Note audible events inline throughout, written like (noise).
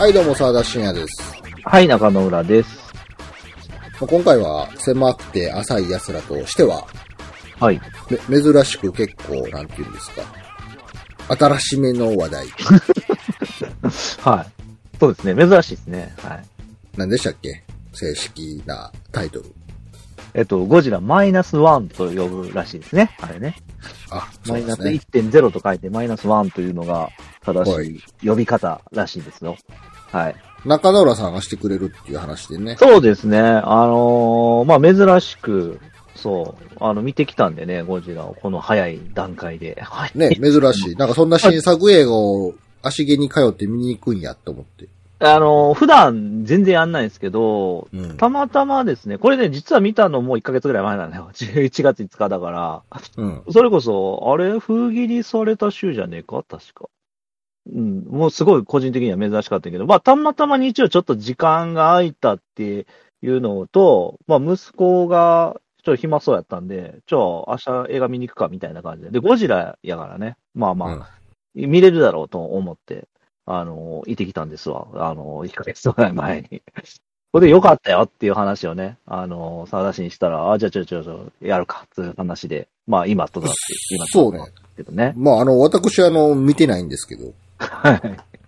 はい、どうも、沢田信也です。はい、中野浦です。まあ今回は狭くて浅い奴らとしては、はい。め珍しく結構、なんていうんですか。新しめの話題。(laughs) はい。そうですね。珍しいですね。はい。何でしたっけ？正式なタイトル。えっと、ゴジラマイナスワンと呼ぶらしいですね。あれね。あ、そマイナスうですね。1.0と書いてマイナスワンというのが正しい呼び方らしいですよ。はい。中野浦さんがしてくれるっていう話でね。そうですね。あのーまあ、珍しく、そう、あの、見てきたんでね、ゴジラをこの早い段階で。はい。ね、珍しい。なんかそんな新作映画を足毛に通って見に行くんやと思って。あのー普段全然やんないんですけど、うん。たまたまですね、これね、実は見たのもう1ヶ月ぐらい前なんだよ。(laughs) 11月5日だから。うん。それこそ、あれ、封切りされた週じゃねえか？確か。うん、もうすごい個人的には珍しかったけど、まあ、たまたま日曜ちょっと時間が空いたっていうのと、まあ、息子がちょっと暇そうやったんで、ちょ、明日映画見に行くかみたいな感じで。で、ゴジラやからね。まあまあ、うん見れるだろうと思って、あの、行ってきたんですわ。あの、1ヶ月ぐらい前に。(laughs) これで良かったよっていう話をね、あの、沢田氏にしたら、あ、じゃあちょちょちょ、やるかっていう話で、まあ今となって、今そうね。けどね。まあ、あの、私、あの、見てないんですけど。はい。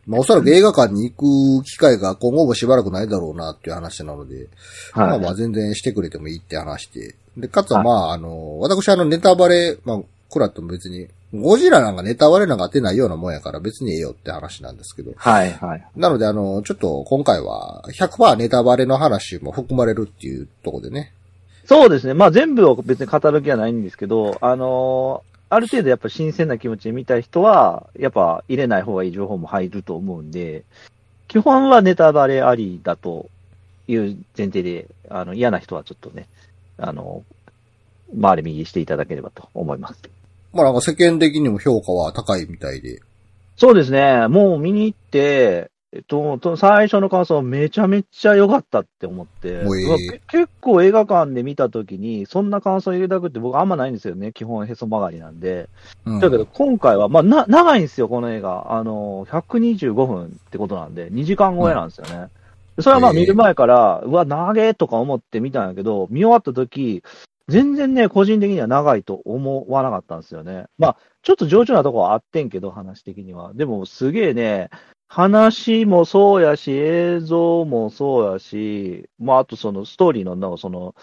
まあ、おそらく映画館に行く機会が今後もしばらくないだろうなっていう話なので、まあはい。まあ全然してくれてもいいって話で。で、かつはまあ、あの、私あのネタバレ、まあ、クラッとも別に、ゴジラなんかネタバレなんか当てないようなもんやから別にええよって話なんですけど。はい、はい。なのであの、ちょっと今回は100%ネタバレの話も含まれるっていうところでね。そうですね。まあ全部を別に語る気はないんですけど、あのーある程度やっぱ新鮮な気持ちで見たい人は、やっぱ入れない方がいい情報も入ると思うんで、基本はネタバレありだという前提で、あの、嫌な人はちょっとね、あの、回り右していただければと思います。まあなんか世間的にも評価は高いみたいで。そうですね。もう見に行って、えっと、と最初の感想めちゃめちゃ良かったって思って、おいまあけ結構映画館で見たときに、そんな感想入れたくって僕あんまないんですよね。基本へそ曲がりなんで。うん。だけど今回は、まあ、な、長いんですよ、この映画。あの、125分ってことなんで、2時間超えなんですよね。それはまあ見る前から、うわ、長えとか思って見たんやけど、見終わった時、全然ね、個人的には長いと思わなかったんですよね。まあ、ちょっと上手なとこはあってんけど、話的には。でも、すげえね、話もそうやし、映像もそうやし、まあ、あとそのストーリーの、なんかその、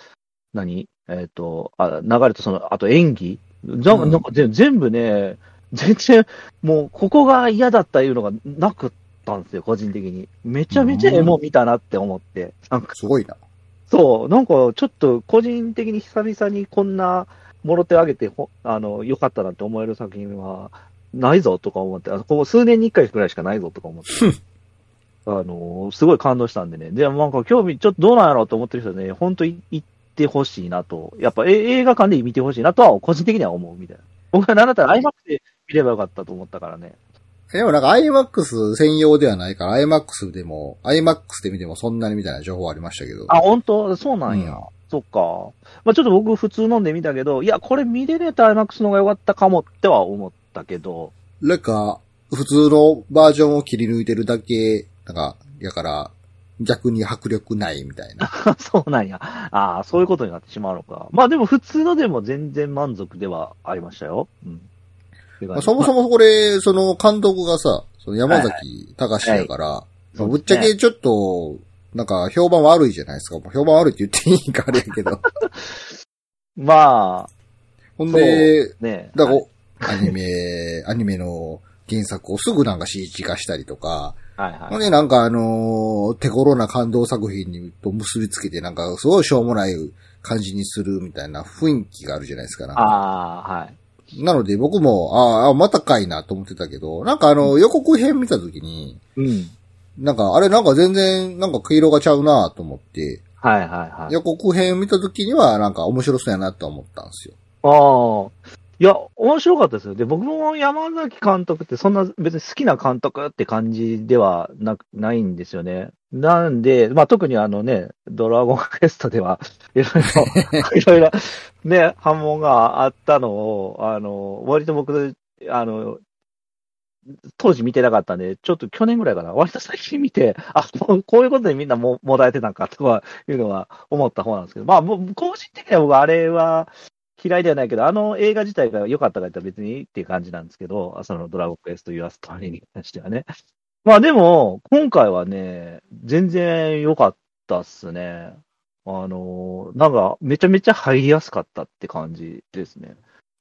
何？えっ、と、あ、流れとその、あと演技？じゃうんなんか全全部ね、全然、もう、ここが嫌だったいうのがなくったんですよ、個人的に。めちゃめちゃエモ見たなって思って。なんか、すごいな。そう、なんか、ちょっと、個人的に久々にこんな、もろ手あげてほ、あの、良かったなって思える作品は、ないぞとか思って、あここ数年に一回くらいしかないぞとか思って。あの、すごい感動したんでね。で、なんか興味、ちょっとどうなんやろうと思ってる人はね、本当に行ってほしいなと。やっぱえ映画館で見てほしいなとは、個人的には思うみたいな。僕はなんだったら IMAX で見ればよかったと思ったからね。でもなんか IMAX 専用ではないから IMAX でも、IMAX で見てもそんなにみたいな情報ありましたけど。あ、本当？そうなんや。うんそっか。まあちょっと僕普通飲んでみたけど、いや、これ見れねえと IMAX の方が良かったかもっては思ったけど、なんか、普通のバージョンを切り抜いてるだけ、なんか、やから、逆に迫力ないみたいな。(laughs) そうなんや。ああ、そういうことになってしまうのか。まあでも普通のでも全然満足ではありましたよ。うん。まあ、そもそもこれ、その監督がさ、その山崎隆だから、まあぶっちゃけちょっと、なんか評判悪いじゃないですか。まあ評判悪いって言っていいかあれやけど。(laughs) まあ、ほんで、ねだから、アニメ、アニメの原作をすぐなんか CG 化したりとか、はいはい。ほんでなんかあのー手頃な感動作品にと結びつけてなんかすごいしょうもない感じにするみたいな雰囲気があるじゃないですか。かああ、はい。なので僕も、ああ、またかいなと思ってたけど、なんかあの、予告編見たときに、うん。なんかあれなんか全然なんか黄色がちゃうなと思って、はいはいはい。予告編見たときにはなんか面白そうやなと思ったんですよ。ああ。いや、面白かったですよ。で、僕も山崎監督ってそんな別に好きな監督って感じではなく、ないんですよね。なんで、まあ特にあのね、ドラゴンクエストでは、いろいろ、いろいろ、ね、反問があったのを、あの、割と僕、あの、当時見てなかったんで、ちょっと去年ぐらいかな、割と最近見て、あ、こうこういうことでみんなももだえてたんかとかいうのは思った方なんですけど、まあ、もう個人的には僕、あれは嫌いではないけど、あの映画自体が良かったかったら別にっていう感じなんですけど、そのドラゴンクエスト・ユア・ストーリーに関してはね。まあでも、今回はね、全然良かったっすね。あの、なんか、めちゃめちゃ入りやすかったって感じですね。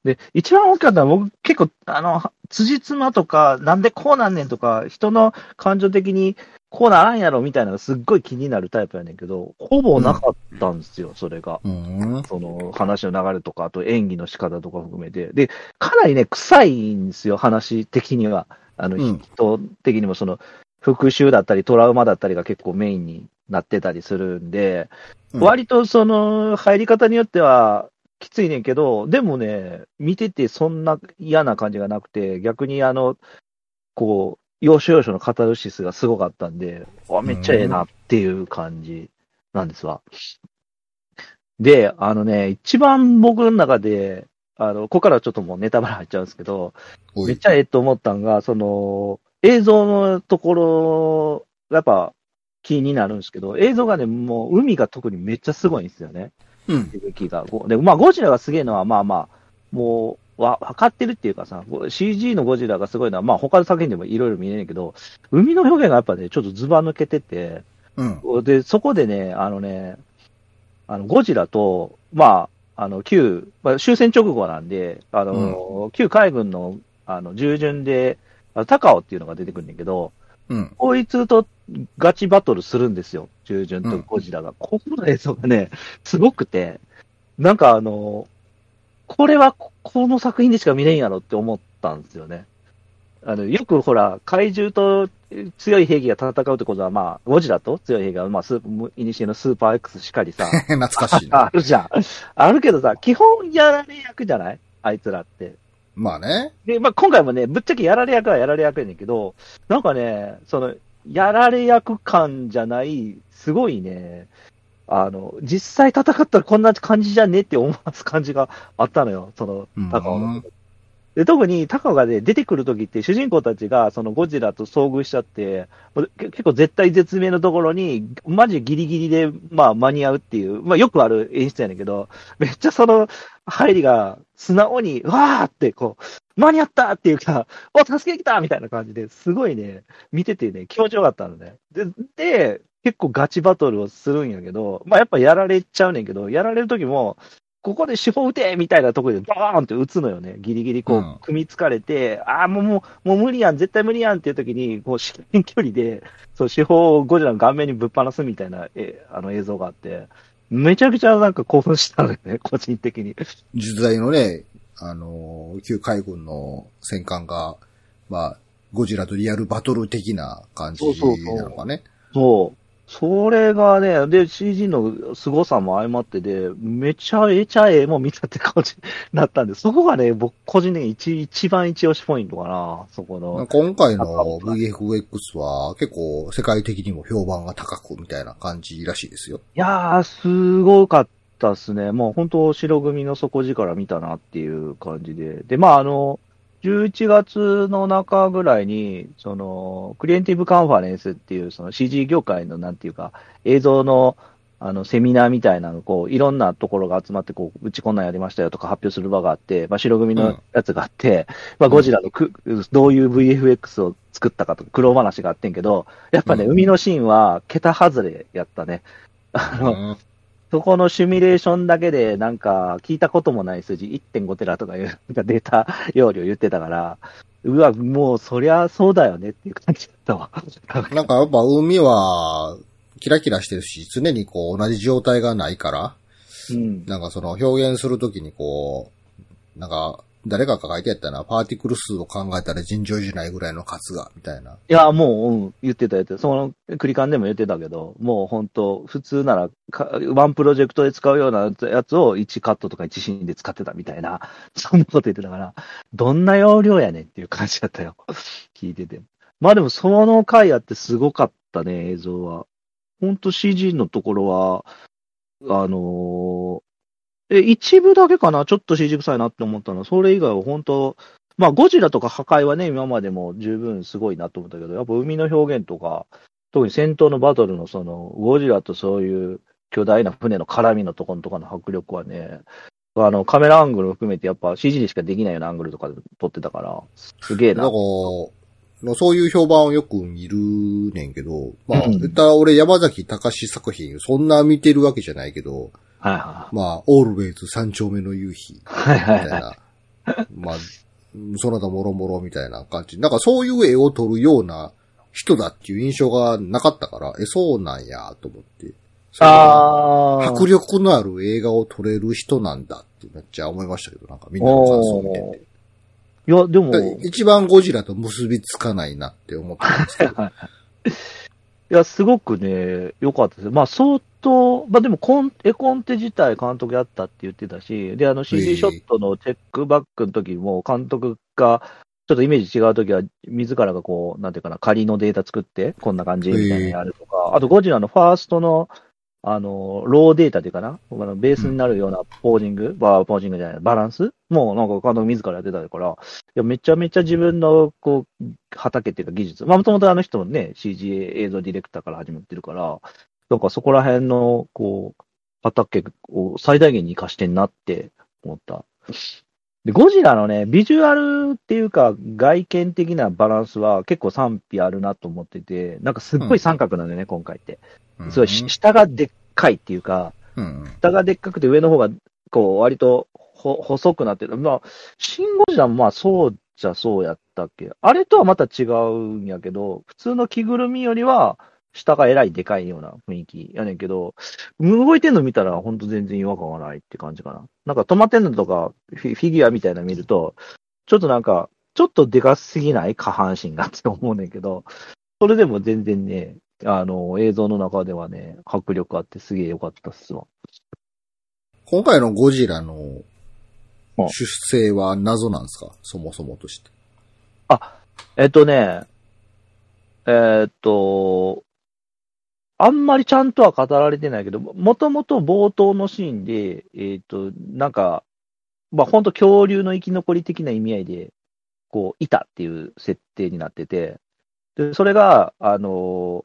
で、一番大きかったのは僕結構、あの、辻褄とか、なんでこうなんねんとか、人の感情的にこうならんやろみたいなのがすっごい気になるタイプやねんけど、ほぼなかったんですよ、それが。うん。その話の流れとか、あと演技の仕方とか含めて。で、かなりね、臭いんですよ、話的には。あの、うん人的にもその、復讐だったりトラウマだったりが結構メインになってたりするんで、うん割とその、入り方によっては、きついねんけど、でもね、見ててそんな嫌な感じがなくて、逆にあの、こう、要所要所のカタルシスがすごかったんで、あ、めっちゃええなっていう感じなんですわ。で、あのね、一番僕の中で、あの、ここからはちょっともうネタバレ入っちゃうんですけど。めっちゃええと思ったんが、その、映像のところ、やっぱ気になるんですけど、映像がね、もう海が特にめっちゃすごいんですよね。うん。が。ごで、まあ、ゴジラがすげえのは、まあまあ、もう、わ、分かってるっていうかさ、ご CG のゴジラがすごいのは、まあ、他の作品でもいろいろ見えねんけど、海の表現がやっぱね、ちょっとズバ抜けてて、うん。で、そこでね、あのね、あの、ゴジラと、まあ、あの、旧、まあ、終戦直後なんで、あの、旧海軍の、あの、従順で、あの高尾っていうのが出てくるんだけど、うん。こいつとガチバトルするんですよ。従順とゴジラが。ここの映像がね、すごくて、なんかあの、これはここの作品でしか見れんやろって思ったんですよね。あの、よくほら、怪獣と強い兵器が戦うってことは、まあ、ゴジラと強い兵器が、まあ、スープ、イニシエのスーパー X しかりさ、(laughs) 懐かしいな。(laughs) あるじゃん。あるけどさ、基本やられ役じゃない？あいつらって。まあね。で、まあ、今回もね、ぶっちゃけやられ役はやられ役やねんけど、なんかね、その、やられ役感じゃない、すごいね、あの、実際戦ったらこんな感じじゃねって思わす感じがあったのよ、そのうん、高尾の。で特に高尾がね、出てくるときって、主人公たちがそのゴジラと遭遇しちゃって、結構絶対絶命のところに、マジギリギリで、まあ間に合うっていう、まあよくある演出やねんけど、めっちゃその入りが素直に、わーってこう、間に合ったっていうか、お、助けてきたみたいな感じですごいね、見ててね、気持ちよかったのね。で、で、結構ガチバトルをするんやけど、まあやっぱやられちゃうねんけど、やられる時も、ここで手法撃てみたいなところでバーンって撃つのよね。ギリギリこうんう、組みつかれて、ああ、もう、もう、もう無理やん、絶対無理やんっていう時に、こう、(laughs) 至近距離で、そう、手法をゴジラの顔面にぶっ放すみたいな、え、あの映像があって、めちゃくちゃなんか興奮したのよね、(laughs) 個人的に。実在のね、あの、旧海軍の戦艦が、まあ、ゴジラとリアルバトル的な感じそうそうそうなのかね。そう。それがね、で、CG の凄さも相まってで、めちゃめちゃええもん見たって感じになったんで、そこがね、僕個人的に一一番一押しポイントかな、そこの。今回の VFX は結構世界的にも評判が高くみたいな感じらしいですよ。いやー、すごかったっすね。もう本当、白組の底力見たなっていう感じで。で、まあ、あの、11月の中ぐらいに、その、クリエイティブカンファレンスっていう、その CG 業界のなんていうか、映像の、あの、セミナーみたいなの、こう、いろんなところが集まって、こう、うちこんなんやりましたよとか発表する場があって、まあ、白組のやつがあって、まあ、ゴジラのく、どういう VFX を作ったかとか、苦労話があってんけど、やっぱね、うん。海のシーンは、桁外れやったね。あの、うんそこのシミュレーションだけで、なんか、聞いたこともない数字、1.5テラとかいう、なんかデータ容量言ってたから、うわ、もう、そりゃそうだよねっていう感じだったわ。(laughs) なんかやっぱ海はキラキラしてるし、常にこう同じ状態がないから、うん。なんかその表現するときにこう、なんか誰かが書いてやったな、パーティクル数を考えたら尋常じゃないぐらいの数が、みたいな。いや、もう、うん、言ってた言ってた。その、クリカンでも言ってたけど、もう本当普通ならか、ワンプロジェクトで使うようなやつを1カットとか1シーンで使ってたみたいな、(laughs) そんなこと言ってたから、どんな容量やねんっていう感じだったよ。(laughs) 聞いてて。まあでも、その回あってすごかったね、映像は。本当 CG のところは、あのーえ、一部だけかな？ちょっと CG 臭いなって思ったの。は、それ以外は本当まあ、ゴジラとか破壊はね、今までも十分すごいなと思ったけど、やっぱ海の表現とか、特に戦闘のバトルのその、ゴジラとそういう巨大な船の絡みのところとかの迫力はね、あの、カメラアングルを含めてやっぱ CG でしかできないようなアングルとかで撮ってたから、すげえな。なんか、そういう評判をよく見るねんけど、まあ、うん。言ったら俺山崎隆作品、そんな見てるわけじゃないけど、はいはまあ、オールウェイズ三丁目の夕日、みい。はいはいはい。たいな、まあ、その他もろもろみたいな感じ。なんかそういう絵を撮るような人だっていう印象がなかったから、え、そうなんや、と思って。あー。迫力のある映画を撮れる人なんだってめっちゃ思いましたけど、なんかみんなの感想を見てて。いや、でも、一番ゴジラと結びつかないなって思ったんですけど。(laughs) いや、すごくね、良かったですよ。まあ、相当、まあでもコン、絵コンテ自体監督やったって言ってたし、で、あの CG ショットのチェックバックの時も監督が、ちょっとイメージ違う時は、自らがこう、なんていうかな、仮のデータ作って、こんな感じみたいなのやるとか、あとゴジラのファーストの、あの、ローデータっていうかな、あのベースになるようなポージング、バーポージングじゃない、バランスもうなんか監督自らやってたから、いや、めちゃめちゃ自分の、こう、畑っていうか技術。まあ、もともとあの人もね、CG 映像ディレクターから始まってるから、なんかそこら辺の、こう、畑を最大限に活かしてんなって思った。で、ゴジラのね、ビジュアルっていうか、外見的なバランスは結構賛否あるなと思ってて、なんかすっごい三角なんだよね、今回って。すごい、し下がでっかいっていうか、うん。うん下がでっかくて上の方が、こう、割とほ細くなってる。まあ、シン・ゴジラもまあそうじゃそうやったっけ。あれとはまた違うんやけど、普通の着ぐるみよりは、下がえらいでかいような雰囲気やねんけど、動いてんの見たらほんと全然違和感がないって感じかな。なんか止まってんのとか、フィフィギュアみたいなの見ると、ちょっとなんか、ちょっとでかすぎない下半身がって思うねんけど、それでも全然ね、あの、映像の中ではね、迫力あってすげえ良かったっすわ。今回のゴジラのうん出生は謎なんですか？そもそもとして。えっとね、えっと、あんまりちゃんとは語られてないけど、もともと冒頭のシーンで、えっと、なんか、まあ本当恐竜の生き残り的な意味合いで、こう、いたっていう設定になってて、で、それが、あの、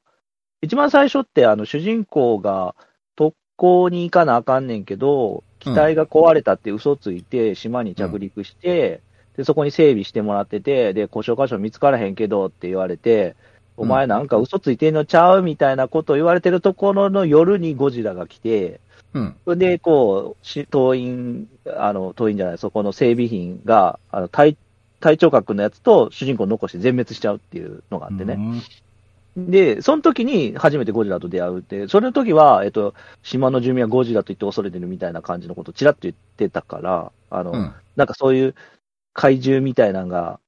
一番最初って、あの、主人公が特攻に行かなあかんねんけど、機体が壊れたって嘘ついて、島に着陸して、で、そこに整備してもらってて、で、故障箇所見つからへんけどって言われて、お前なんか嘘ついてんのちゃうみたいなことを言われてるところの夜にゴジラが来て、うん。それで、こう、し党員、あの、党員じゃない、そこの整備品が、あの、隊、隊長格のやつと主人公を残して全滅しちゃうっていうのがあってね。で、その時に初めてゴジラと出会うって、それの時は、えっと、島の住民はゴジラと言って恐れてるみたいな感じのことをちらっと言ってたから、あの、うん。なんかそういう怪獣みたいなのが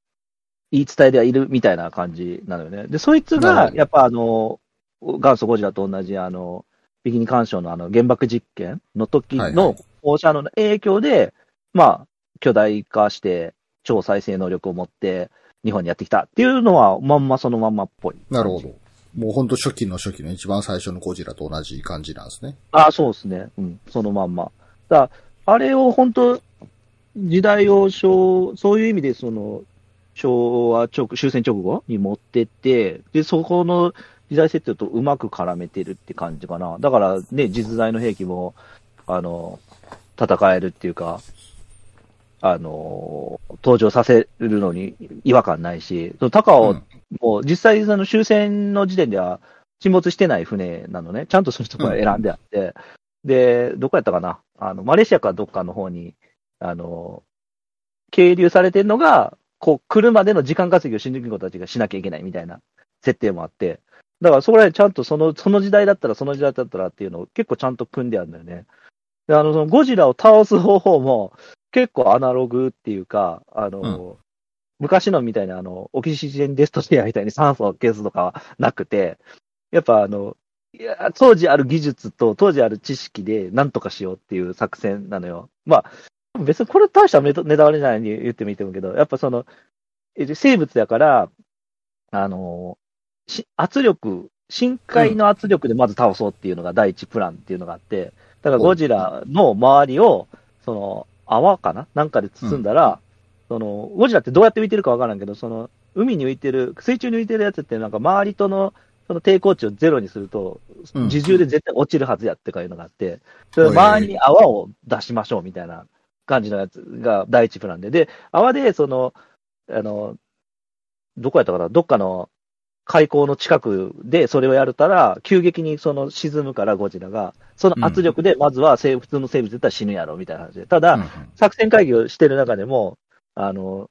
言い伝えではいるみたいな感じなのよね。で、そいつが、やっぱあの、元祖ゴジラと同じあの、ビキニ干渉のあの原爆実験の時はいはいの放射能の影響で、まあ、巨大化して超再生能力を持って日本にやってきたっていうのはまんまそのまんまっぽい。なるほど。もうほんと初期の初期の一番最初のゴジラと同じ感じなんですね。あそうですね。うん、そのまんま。だあれを本当、時代を昭、そういう意味でその、昭和直、終戦直後に持ってって、で、そこの時代設定とうまく絡めてるって感じかな。だからね、実在の兵器も、あの、戦えるっていうか、あの、登場させるのに違和感ないし、その高尾うんもう実際その終戦の時点では沈没してない船なのね。ちゃんとその人が選んであって、で、どこやったかなあの、マレーシアかどっかの方に、あの、係留されてるのが、こう、来るまでの時間稼ぎを新宿子たちがしなきゃいけないみたいな設定もあって、だからそこら辺ちゃんとその、その時代だったらその時代だったらっていうのを結構ちゃんと組んであるんだよね。で、あの、そのゴジラを倒す方法も結構アナログっていうか、あの、昔のみたいなあの、オキシジェンデストシェアみたいに酸素を消すとかはなくて、やっぱあの、いや、当時ある技術と当時ある知識で何とかしようっていう作戦なのよ。まあ、別にこれ大したネタネタバレじゃないに言ってもいいと思うけど、やっぱその、え生物だから、あの、し圧力、深海の圧力でまず倒そうっていうのが第一プランっていうのがあって、だからゴジラの周りを、その、泡かな？なんかで包んだら、その、ゴジラってどうやって浮いてるかわからんけど、その、海に浮いてる、水中に浮いてるやつってなんか周りとの、その抵抗値をゼロにすると、うん。自重で絶対落ちるはずやってかいうのがあって、それ周りに泡を出しましょうみたいな感じのやつが第一プランで。で、泡で、その、あの、どこやったかな？どっかの海溝の近くでそれをやるたら、急激にその沈むからゴジラが、その圧力でまずは生普通の生物だったら死ぬやろみたいな話で。ただ、作戦会議をしてる中でも、あの、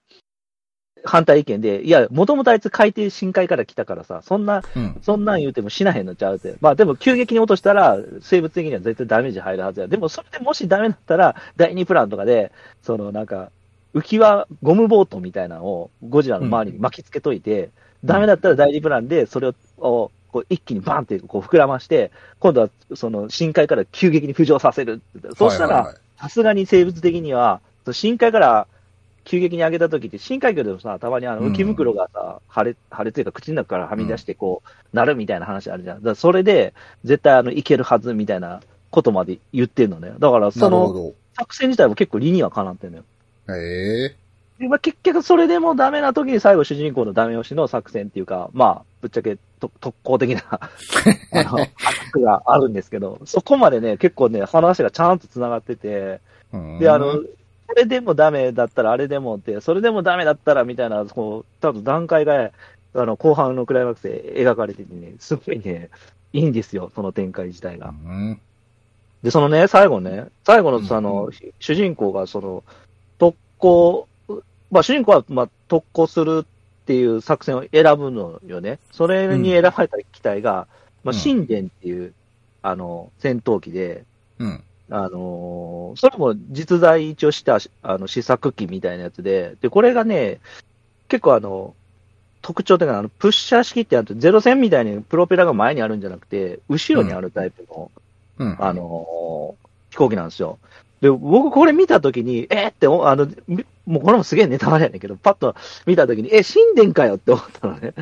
反対意見で、いや、もともとあいつ海底深海から来たからさ、そんな、うん。そんなん言うても死なへんのちゃうって。まあでも急激に落としたら、生物的には絶対ダメージ入るはずや。でもそれでもしダメだったら、第2プランとかで、そのなんか、浮き輪、ゴムボートみたいなのをゴジラの周りに巻きつけといて、ダメだったら第2プランで、それを、をこう一気にバンってこう膨らまして、今度はその深海から急激に浮上させる。そうしたら、さすがに生物的には、深海から急激に上げた時って、深海魚でもさ、たまにあのうん浮き袋がさ、腫れ、腫れというか口の中からはみ出してこう、なるみたいな話あるじゃん。だからそれで、絶対あの、いけるはずみたいなことまで言ってんのね。だから、その。作戦自体も結構理にはかなってんのよ。へえ。で、まあ、結局それでもダメな時に最後主人公のダメ押しの作戦っていうか、まあ、ぶっちゃけと特攻的な、(laughs) あの、アタックがあるんですけど、そこまでね、結構ね、話がちゃんと繋がってて、うんで、あの、これでもダメだったらあれでもって、それでもダメだったらみたいな、こう、多分段階が、あの、後半のクライマックスで描かれててね、すごいね、いいんですよ、その展開自体が。うん。で、そのね、最後ね、最後のうんその、主人公がその、特攻、まあ主人公は、まあ、特攻するっていう作戦を選ぶのよね。それに選ばれた機体が、まあ、うん神殿っていう、あの、戦闘機で、うん。あのーそれも実在一応した、あの、試作機みたいなやつで、で、これがね、結構あの、特徴的な、あの、プッシャー式ってやると、ゼロ戦みたいにプロペラが前にあるんじゃなくて、後ろにあるタイプの、うん。あのー飛行機なんですよ。で、僕これ見たときに、えーってお、あの、みもうこれもすげえネタバレやねんけど、パッと見たときに、え、神殿かよって思ったのね。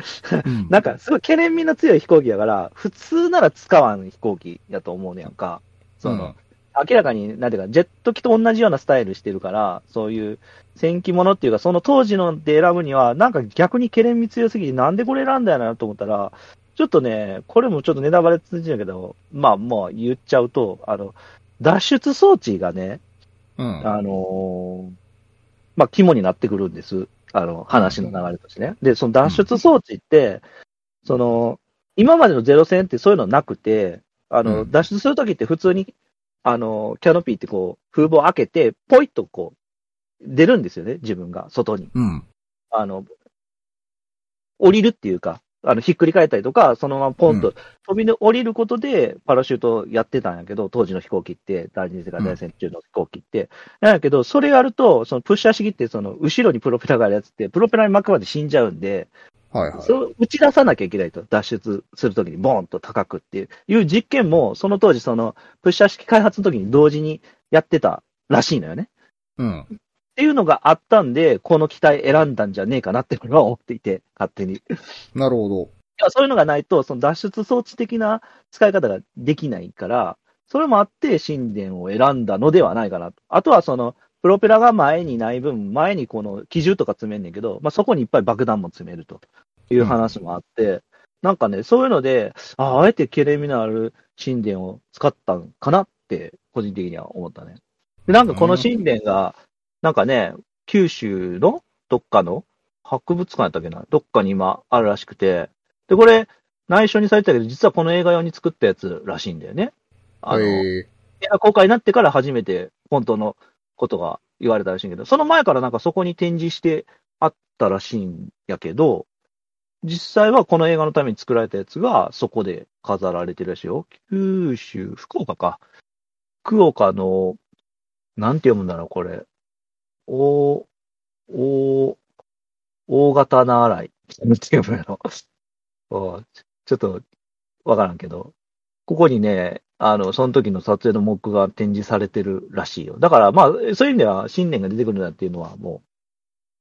うん (laughs) なんか、すごい懸念味の強い飛行機やから、普通なら使わん飛行機やと思うねやんか。その、明らかに、なんていうか、ジェット機と同じようなスタイルしてるから、そういう戦機ものっていうか、その当時ので選ぶには、なんか逆に懸念味強すぎて、なんでこれ選んだんやなと思ったら、ちょっとね、これもちょっとネタバレ通じるけど、まあ、もう言っちゃうと、あの、脱出装置がね、うん。あのーまあ、肝になってくるんです。あの、話の流れとしてね。で、その脱出装置って、その、今までのゼロ戦ってそういうのなくて、あの、うん脱出するときって普通に、あの、キャノピーってこう、風防開けて、ポイッとこう、出るんですよね、自分が、外に。うん。あの、降りるっていうか、あの、ひっくり返ったりとか、そのままポンと飛び降りることで、パラシュートやってたんやけど、当時の飛行機って、第二次世界大戦中の飛行機って。なんやけど、それやると、そのプッシャー式って、その、後ろにプロペラがあるやつって、プロペラに巻くまで死んじゃうんで、はいはい。それを打ち出さなきゃいけないと、脱出するときにボーンと高くっていう、いう実験も、その当時、その、プッシャー式開発の時に同時にやってたらしいのよね。うん。っていうのがあったんで、この機体選んだんじゃねえかなって俺は思っていて、勝手に。いなるほど。やそういうのがないと、その脱出装置的な使い方ができないから、それもあって神殿を選んだのではないかなと。あとはその、プロペラが前にない分、前にこの機銃とか詰めんねんけど、まあ、そこにいっぱい爆弾も詰めるという話もあって、なんかね、そういうので、ああえて懸念味のある神殿を使ったんかなって、個人的には思ったね。で、なんかこの神殿が、なんかね、九州のどっかの博物館やったっけな？どっかに今あるらしくて、で、これ、内緒にされてたけど、実はこの映画用に作ったやつらしいんだよね。あの。映画公開になってから初めて本当のことが言われたらしいけど、その前からなんかそこに展示してあったらしいんやけど、実際はこの映画のために作られたやつがそこで飾られてるらしいよ。九州、福岡か。福岡の、なんて読むんだろう、これ。お、お、大型な洗い。なんて読むんやろ。(laughs) ちょっと、わからんけど。ここにね、あの、その時の撮影のモックが展示されてるらしいよ。だから、まあ、そういう意味では、新年が出てくるなっていうのは、もう、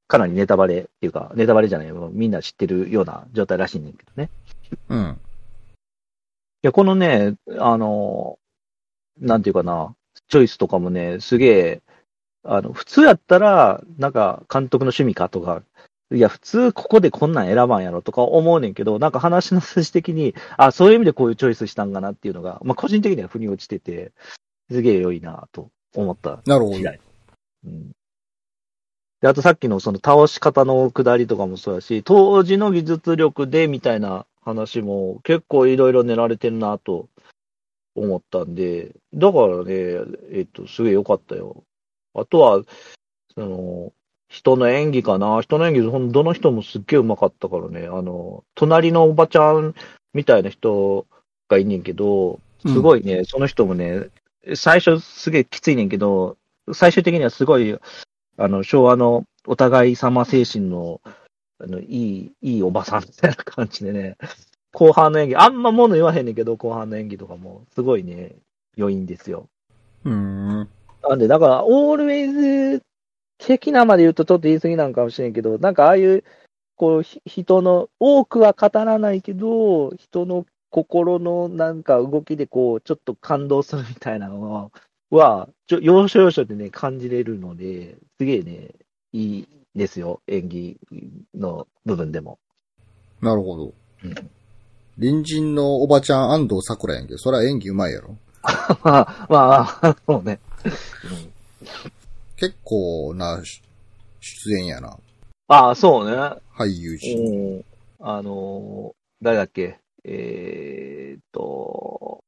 かなりネタバレっていうか、ネタバレじゃないよ。みんな知ってるような状態らしいねんけどね。うん。いや、このね、あの、なんていうかな、チョイスとかもね、すげえあの、普通やったら、なんか、監督の趣味かとか、いや、普通ここでこんなん選ばんやろとか思うねんけど、なんか話の筋的に、あ、そういう意味でこういうチョイスしたんかなっていうのが、まあ個人的には腑に落ちてて、すげえ良いなと思ったなるほど。うん。で、あとさっきのその倒し方の下りとかもそうやし、当時の技術力でみたいな話も結構いろいろ練られてるなと思ったんで、だからね、えっと、すげえ良かったよ。あとは、その、人の演技かな？人の演技、ほんどの人もすっげえ上手かったからね。あの、隣のおばちゃんみたいな人がいんねんけど、すごいね、その人もね、最初すげえきついねんけど、最終的にはすごい、あの、昭和のお互い様精神の、あの、いい、いいおばさんみたいな感じでね、後半の演技、あんま物言わへんねんけど、後半の演技とかも、すごいね、良いんですよ。うん。なんで、だから、オールウェイズ的なまで言うとちょっと言い過ぎなんかもしれんけど、なんかああいう、こう、ひ人の、多くは語らないけど、人の心のなんか動きでこう、ちょっと感動するみたいなのは、は、ちょ、要所要所でね、感じれるので、すげえね、いいですよ、演技の部分でも。なるほど。うん隣人のおばちゃん安藤桜やんけど、そりゃ演技うまいやろ。(laughs) まあ、まあ、そうね。結構なし出演やな。ああ、そうね。俳優陣。うんあのー誰だっけ？えーっと、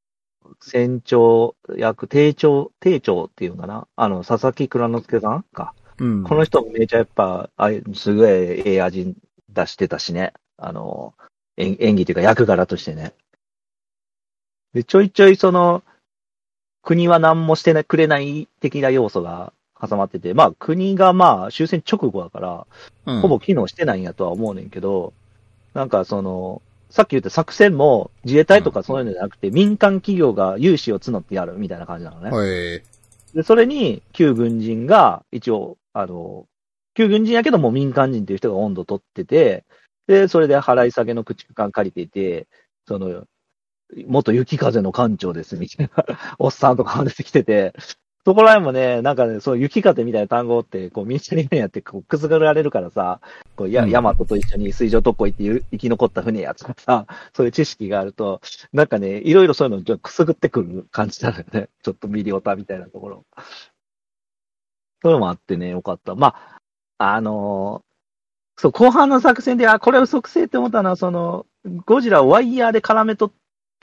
船長役、艇長、艇長っていうのかな？あの、佐々木蔵之介さんか。うん。この人めちゃやっぱ、あいすごいええ味出してたしね。あの、演演技というか役柄としてね。で、ちょいちょいその、国は何もしてなくれない的な要素が挟まってて、まあ国がまあ終戦直後だから、うんほぼ機能してないんやとは思うねんけど、なんかその、さっき言った作戦も自衛隊とかそういうのじゃなくて、民間企業が融資を募ってやるみたいな感じなのね。はい。で、それに旧軍人が一応、あの、旧軍人やけども民間人っていう人が温度取ってて、で、それで払い下げの駆逐艦借りていて、その、元雪風の艦長ですみたいなおっさんとかが出てきてて、そこら辺もね、なんかね、そう雪風みたいな単語って、こう、ミニチュアリメやって、こう、くすぐられるからさ、こう、や、うんヤマトと一緒に水上特攻行ってゆ生き残った船やとかさ、(laughs) そういう知識があると、なんかね、いろいろそういうのくすぐってくる感じなのよね。(laughs) ちょっとミリオタみたいなところ。そういうのもあってね、よかった。まあ、あのーそう、後半の作戦で、あ、これ嘘くせえって思ったのは、その、ゴジラをワイヤーで絡めとっ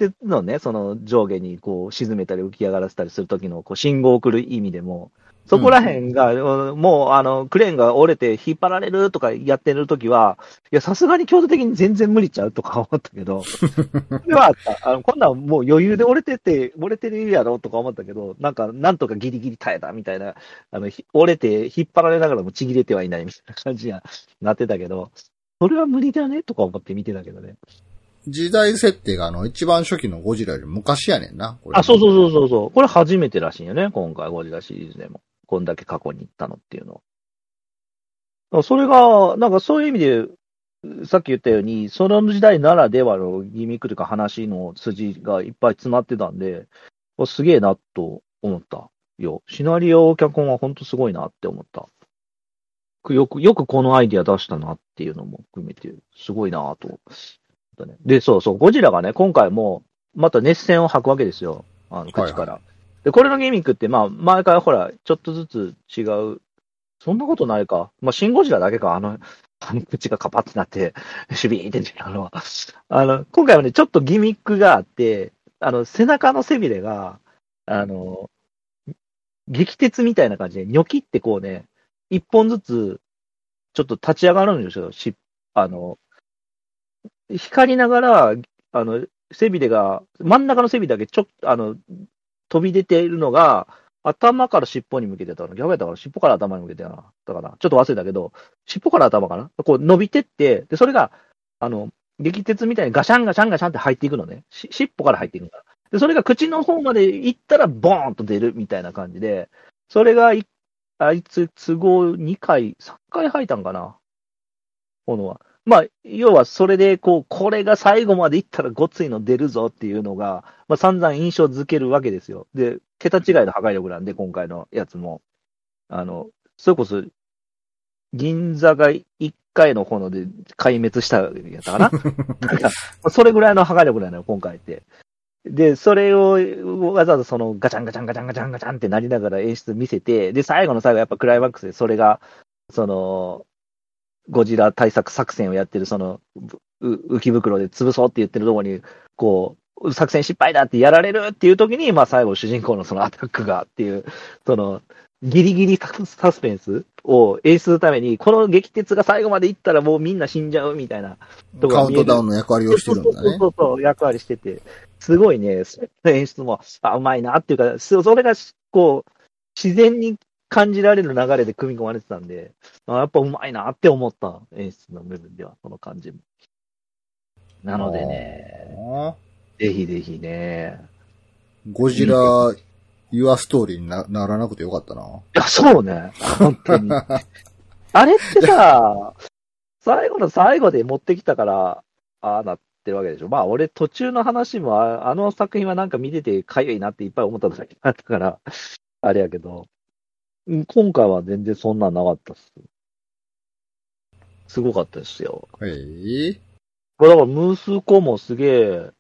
てのね、その上下にこう沈めたり浮き上がらせたりするときのこう信号を送る意味でも、そこら辺が、うんもうあの、クレーンが折れて引っ張られるとかやってるときは、いや、さすがに強度的に全然無理ちゃうとか思ったけど、それはあった。あの、こんなんもう余裕で折れてて、折れてるやろとか思ったけど、なんか、なんとかギリギリ耐えたみたいな、あの、ひ折れて引っ張られながらもちぎれてはいないみたいな感じにはなってたけど、それは無理だねとか思って見てたけどね。時代設定があの、一番初期のゴジラより昔やねんな。あ、そうそうそうそうそう。これ初めてらしいよね、今回ゴジラシリーズでも。こんだけ過去に行ったのっていうのは。それが、なんかそういう意味で、さっき言ったように、その時代ならではのギミックというか話の筋がいっぱい詰まってたんで、すげえなと思ったよ。シナリオ脚本は本当すごいなって思った。よく、よくこのアイディア出したなっていうのも含めて、すごいなとね。で、そうそう、ゴジラがね、今回も、また熱戦を吐くわけですよ。あの、口から。で、これのギミックって、まあ、前からほら、ちょっとずつ違う。そんなことないか。まあ、シンゴジラだけか、あの、あの口がカパってなって、シュビーって出てるのは。あの、今回はね、ちょっとギミックがあって、あの、背中の背びれが、あの、激鉄みたいな感じで、ニョキってこうね、一本ずつ、ちょっと立ち上がるんですよ。し、あの、光りながら、あの、背びれが、真ん中の背びれだけちょっと、あの、飛び出ているのが、頭から尻尾に向けてたの。逆やったから尻尾から頭に向けてたな。だから、ちょっと忘れたけど、尻尾から頭かなこう伸びてって、で、それが、あの、激鉄みたいにガシャンガシャンガシャンって入っていくのね。し尻尾から入っていくから。で、それが口の方まで行ったら、ボーンと出るみたいな感じで、それがい、あいつ都合2回、3回吐いたんかな炎は。まあ、要はそれで、こう、これが最後までいったらごついの出るぞっていうのが、まあ散々印象づけるわけですよ。で、桁違いの破壊力なんで、今回のやつも。あの、それこそ、銀座が1回の炎で壊滅したやったかな (laughs) なんか、それぐらいの破壊力なのよ、今回って。で、それをわざわざそのガチャンガチャンガチャンガチャンガチャンってなりながら演出見せて、で、最後の最後やっぱクライマックスでそれが、その、ゴジラ対策作戦をやってるその、う浮き袋で潰そうって言ってるところに、こう、作戦失敗だってやられるっていう時に、まあ最後主人公のそのアタックがっていう、その、ギリギリサスペンスを演出するために、この激鉄が最後までいったらもうみんな死んじゃうみたいなとこカウン。トダウンの役割をしてるんだそうね。そうそう、役割してて、すごいね、演出も、あ、うまいなっていうか、そそれが、こう、自然に感じられる流れで組み込まれてたんで、あやっぱうまいなって思った演出の部分では、その感じも。なのでね、あぜひぜひね、ーゴジラ、ユアストーリーになならなくてよかったな。いや、そうね。本当に。(laughs) あれってさ、最後の最後で持ってきたから、ああなってるわけでしょ。まあ、俺途中の話も、ああの作品はなんか見ててかゆいなっていっぱい思っただけだったから、あれやけど、うん今回は全然そんなんなかったっす。すごかったですよ。へえ。これだから、息子もすげえ、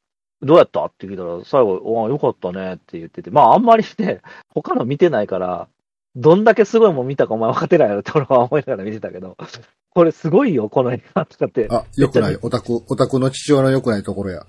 どうやった？って聞いたら、最後、およかったねって言ってて、まあ、あんまりね、他の見てないから、どんだけすごいもん見たかお前分かってないやろって俺は思いながら見てたけど、これすごいよ、この映画とかって。あ、よくない。オタク、オタクの父親の良くないところや。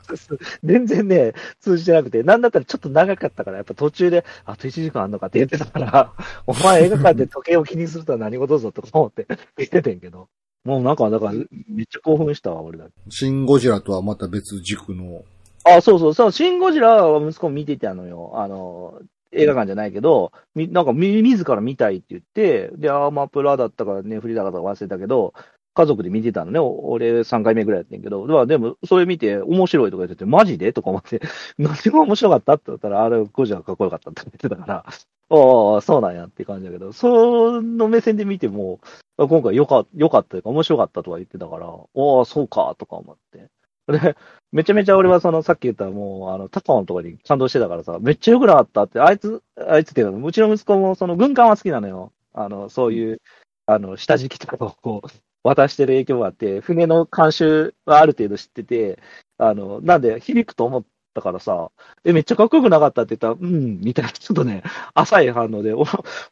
全然ね、通じてなくて、なんだったらちょっと長かったから、やっぱ途中で、あと1時間あんのかって言ってたから、お前映画館で時計を気にするとは何事ぞとか思って言っててんけど、もうなんか、だから、めっちゃ興奮したわ、俺だけ。シン・ゴジラとはまた別軸の。あ、そうそう、そう、シン・ゴジラは息子も見てたのよ。あの、映画館じゃないけど、みなんかみ、自ら見たいって言って、で、アーマープラだったかネフリだかとか忘れたけど、家族で見てたのね。俺3回目ぐらいやってんけど、まあでも、それ見て面白いとか言ってて、マジで？とか思って、(laughs) 何が面白かったって言ったら、あれ、ゴジラかっこよかったって言ってたから、ああ、そうなんやって感じだけど、その目線で見ても、今回よかよかったというか、面白かったとか言ってたから、ああ、そうか、とか思って。で、めちゃめちゃ俺はその、さっき言ったもう、あの、高尾のところに感動してたからさ、めっちゃ良くなかったって、あいつ、あいつっていうか、うちの息子もその軍艦は好きなのよ。あの、そういう、あの、下敷きとかをこう、渡してる影響があって、船の監修はある程度知ってて、あの、なんで響くと思ったからさ、え、めっちゃかっこよくなかったって言ったら、うん、みたいな、ちょっとね、浅い反応で、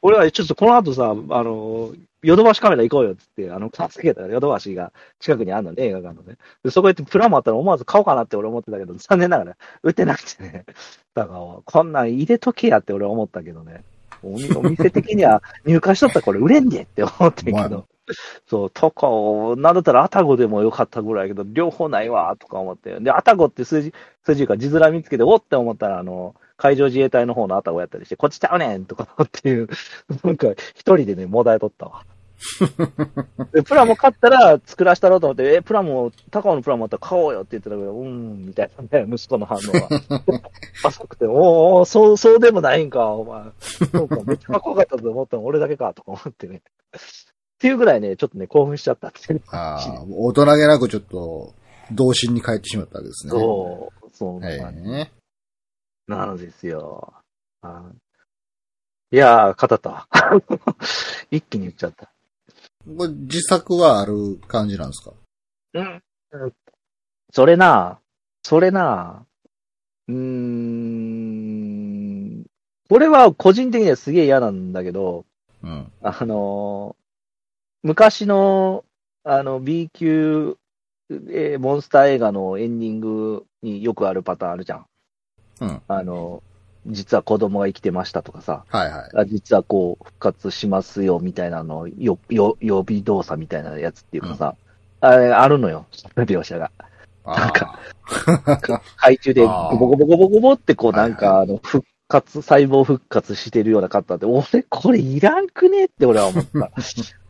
俺はちょっとこの後さ、あの、ヨドバシカメラ行こうよっつって、あの、助けたらヨドバシが近くにあるのね、映画館のね。で、そこ行ってプラモあったら思わず買おうかなって俺思ってたけど、(laughs) 残念ながら売ってなくてね。だから、こんなん入れとけやって俺は思ったけどね。(laughs) お店的には入荷しとったらこれ売れんでって思ってんけまど。そう、とかを、なんだったらアタゴでもよかったぐらいやけど、両方ないわ、とか思って。で、アタゴって数字、数字か字面見つけて、おって思ったら、あの、海上自衛隊の方のアタゴやったりして、こっちちゃうねんとかっていう、なんか、一人でね、もだえとったわ。(laughs) で、プラモ買ったら作らしたろうと思って、え、プラモ、高尾のプラモあったら買おうよって言ってたけど、うーん、みたいなね、息子の反応は。(laughs) 浅くて、おーおーそう、そうでもないんか、お前。そうか、めっちゃかっこよかったと思ったの俺だけか、とか思ってね。っていうぐらいね、ちょっとね、興奮しちゃったっていう。ああ、大人げなくちょっと、童心に帰ってしまったわけですね。そう、そうはいなんねなのですよ。あいやー、語ったわ。(laughs) 一気に言っちゃった。これ自作はある感じなんですか？うん。それな、それな、うーん、これは個人的にはすげえ嫌なんだけど、うん。あの、昔の、あの、B 級、えーモンスター映画のエンディングによくあるパターンあるじゃん。うん。あの、実は子供が生きてましたとかさ、はいはい。あ実はこう、復活しますよみたいなの、よ、よ、予備動作みたいなやつっていうかさ、あれ、あるのよ、描写が。なんか (laughs) 海中でゴボゴボゴボゴボってこう、なんか、あの、復活、細胞復活してるような方って、俺、これいらんくねって俺は思った。(laughs)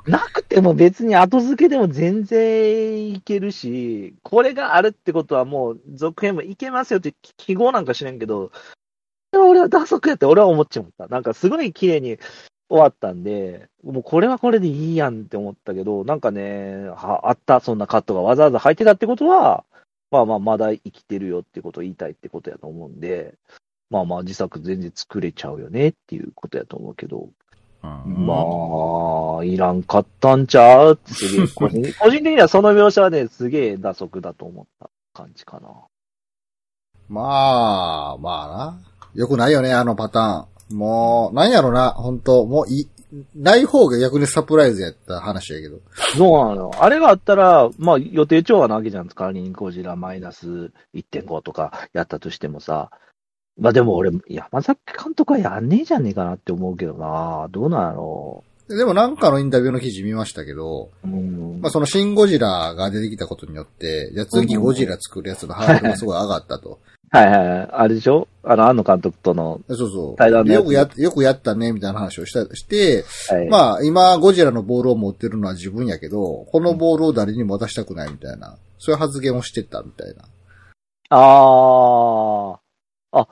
なくても別に後付けでも全然いけるし、これがあるってことはもう続編もいけますよって記号なんか知らんけど、俺は打足やって俺は思っちゃった。なんかすごい綺麗に終わったんで、もうこれはこれでいいやんって思ったけど、なんかね、はあった、そんなカットがわざわざ入ってたってことは、まあまあまだ生きてるよってことを言いたいってことやと思うんで、まあまあ自作全然作れちゃうよねっていうことやと思うけど、うんまあ、いらんかったんちゃうってすげえ、個人個人的にはその描写はね、すげえ打足だと思った感じかな。まあ、まあな。よくないよね、あのパターン。もう、なんやろな、本当もうい、ない方が逆にサプライズやった話やけど。そうなのあれがあったら、まあ予定調和なわけじゃん。仮にゴジラマイナス1.5とかやったとしてもさ。まあでも俺、山崎監督はやんねえじゃねえかなって思うけどな。どうなんやろでもなんかのインタビューの記事見ましたけど、う。うん。まあそのシンゴジラが出てきたことによって、じゃあ次ゴジラ作るやつのハードルがすごい上がったと。はいはいはい。あれでしょ？あの、庵野監督との、そうそう。対談のやつよくや、よくやったね、みたいな話をした、して、はい、まあ今ゴジラのボールを持ってるのは自分やけど、このボールを誰にも渡したくないみたいな、そういう発言をしてたみたいな。ああ、あ、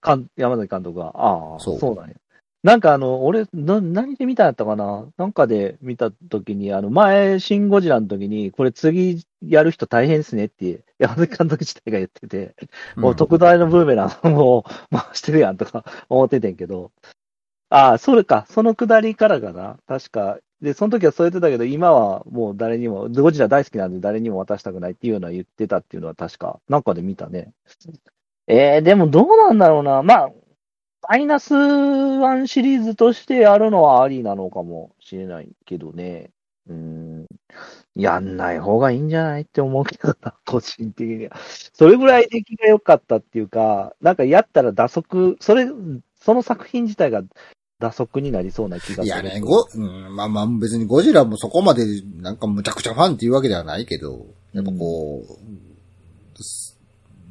かん、山崎監督が、ああ、そそううなんや。なんかあの、俺、な、何で見たんやったかな？なんかで見たときに、あの、前、シン・ゴジラの時に、これ次やる人大変ですねって、山崎監督自体が言ってて、もう特大のブーメランを回してるやんとか思っててんけど、ああ、それか、そのくだりからかな確か。で、その時はそう言ってたけど、今はもう誰にも、ゴジラ大好きなんで誰にも渡したくないっていうのは言ってたっていうのは確か、なんかで見たね。えー、でもどうなんだろうな。まあ、マイナスワンシリーズとしてやるのはありなのかもしれないけどね。うん。やんない方がいいんじゃないって思うけどな、個人的には。それぐらい出来が良かったっていうか、なんかやったら打足、それ、その作品自体が打足になりそうな気がする。いやね、ご、うん、まあまあ別にゴジラもそこまでなんかむちゃくちゃファンっていうわけではないけど、やっぱこう、す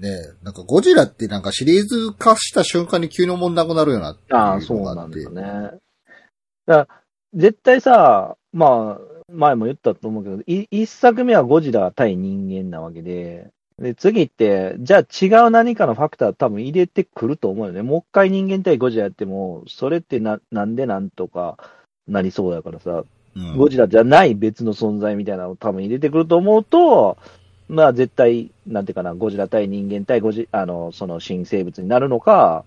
ねなんかゴジラってなんかシリーズ化した瞬間に急に思んなくなるよなってああ、そうなんだ。ね。だから絶対さ、まあ、前も言ったと思うけど、い一作目はゴジラ対人間なわけで、で、次って、じゃあ違う何かのファクター多分入れてくると思うよね。もう一回人間対ゴジラやっても、それってな、なんでなんとかなりそうだからさ、うんゴジラじゃない別の存在みたいなのを多分入れてくると思うと、まあ絶対、なんていうかな、ゴジラ対人間対ゴジ、あの、その新生物になるのか、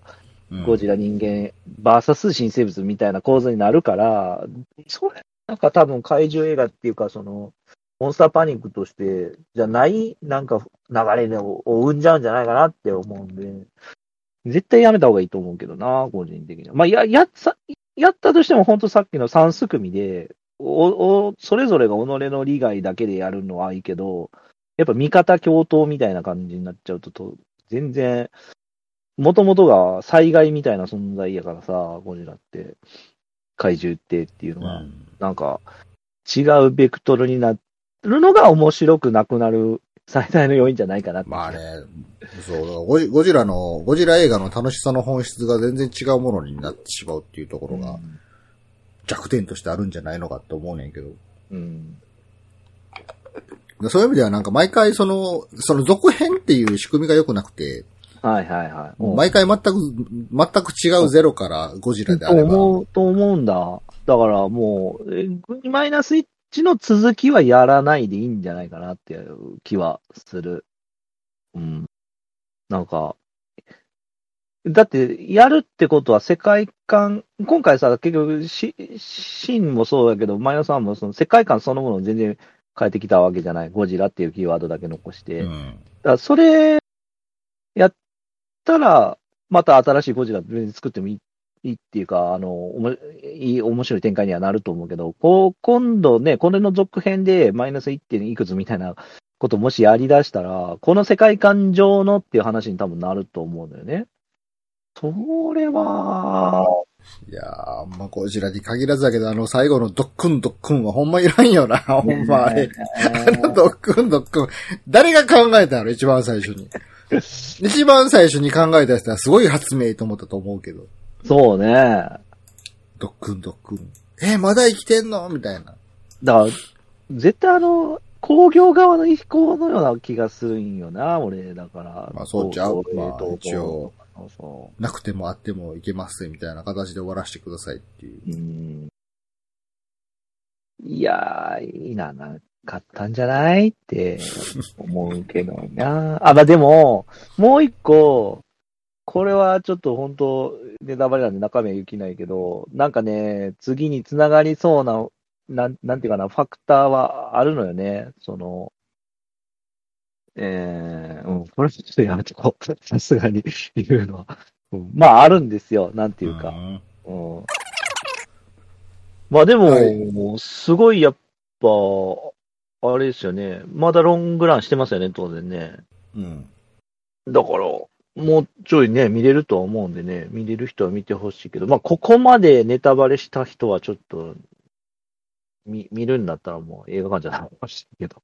うんゴジラ人間バーサス新生物みたいな構図になるから、それ、なんか多分怪獣映画っていうか、その、モンスターパニックとして、じゃない、なんか流れでを生んじゃうんじゃないかなって思うんで、絶対やめた方がいいと思うけどな、個人的には。まあ、や、やっさ、やったとしても本当さっきの三すくみで、お、お、それぞれが己の利害だけでやるのはいいけど、やっぱ味方共闘みたいな感じになっちゃうと、と全然、もともとが災害みたいな存在やからさ、ゴジラって、怪獣ってっていうのが、うんなんか、違うベクトルになるのが面白くなくなる最大の要因じゃないかなって。まあね、そう、ゴジゴジラの、ゴジラ映画の楽しさの本質が全然違うものになってしまうっていうところが弱点としてあるんじゃないのかって思うねんけど。うん。そういう意味ではなんか毎回その、その続編っていう仕組みが良くなくて、はいはいはい。毎回全く、全く違うゼロからゴジラであとれば。思う、と思うんだ。だからもう、えマイナス1の続きはやらないでいいんじゃないかなっていう気はする。うん。なんか、だって、やるってことは世界観、今回さ、結局し、シーンもそうだけど、マイナス1もその世界観そのものを全然変えてきたわけじゃない。ゴジラっていうキーワードだけ残して。うん。らそれ、やったら、また新しいゴジラ別に作ってもいいいいっていうか、あの、おもいい、面白い展開にはなると思うけど、こう、今度ね、これの続編でマイナス 1. 点いくつみたいなこともしやり出したら、この世界観上のっていう話に多分なると思うんだよね。それは、いやー、まあ、ゴジラに限らずだけど、あの最後のドックンドックンはほんまいらんよな、(laughs) ほんまあれ。あのドックンドックン。誰が考えたの一番最初に。(laughs) 一番最初に考えた人はすごい発明と思ったと思うけど。そうね。ドックンドックン。えーまだ生きてんの？みたいな。だから、絶対あの、工業側の意向のような気がするんよな、俺、だから。まあそうちゃうまあ一応。そうそなくてもあってもいけますみたいな形で終わらせてくださいっていう。う。うん。いやー、いいな、なかったんじゃないって思うけどな。あ、まあでも、もう一個、これはちょっと本当、ネタバレなんで中身は言きないけど、なんかね、次につながりそうな、なん、なんていうかな、ファクターはあるのよね。その、えー、うん、これちょっとやめてこう。(laughs) さすがに言うのは。うんまあ、あるんですよ。なんていうか。んうん。まあでも、はいすごいやっぱ、あれですよね。まだロングランしてますよね、当然ね。うん。だから、もうちょいね、見れるとは思うんでね、見れる人は見てほしいけど、まあ、ここまでネタバレした人はちょっと、見、見るんだったらもう映画館じゃないかもしれんけど。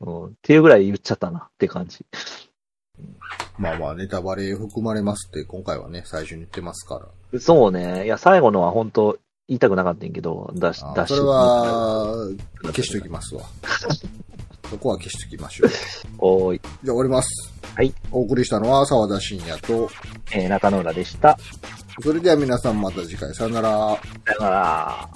うん、っていうぐらい言っちゃったなって感じ。まあまあ、ネタバレ含まれますって今回はね、最初に言ってますから。そうね。いや、最後のは本当言いたくなかったんやけど、出し、出し。あそれは、消しときますわ。(laughs) そこは消しときましょう。(laughs) おーい。じゃあ終わります。はい。お送りしたのは沢田信也と、えー中野浦でした。それでは皆さんまた次回さよなら。さよなら。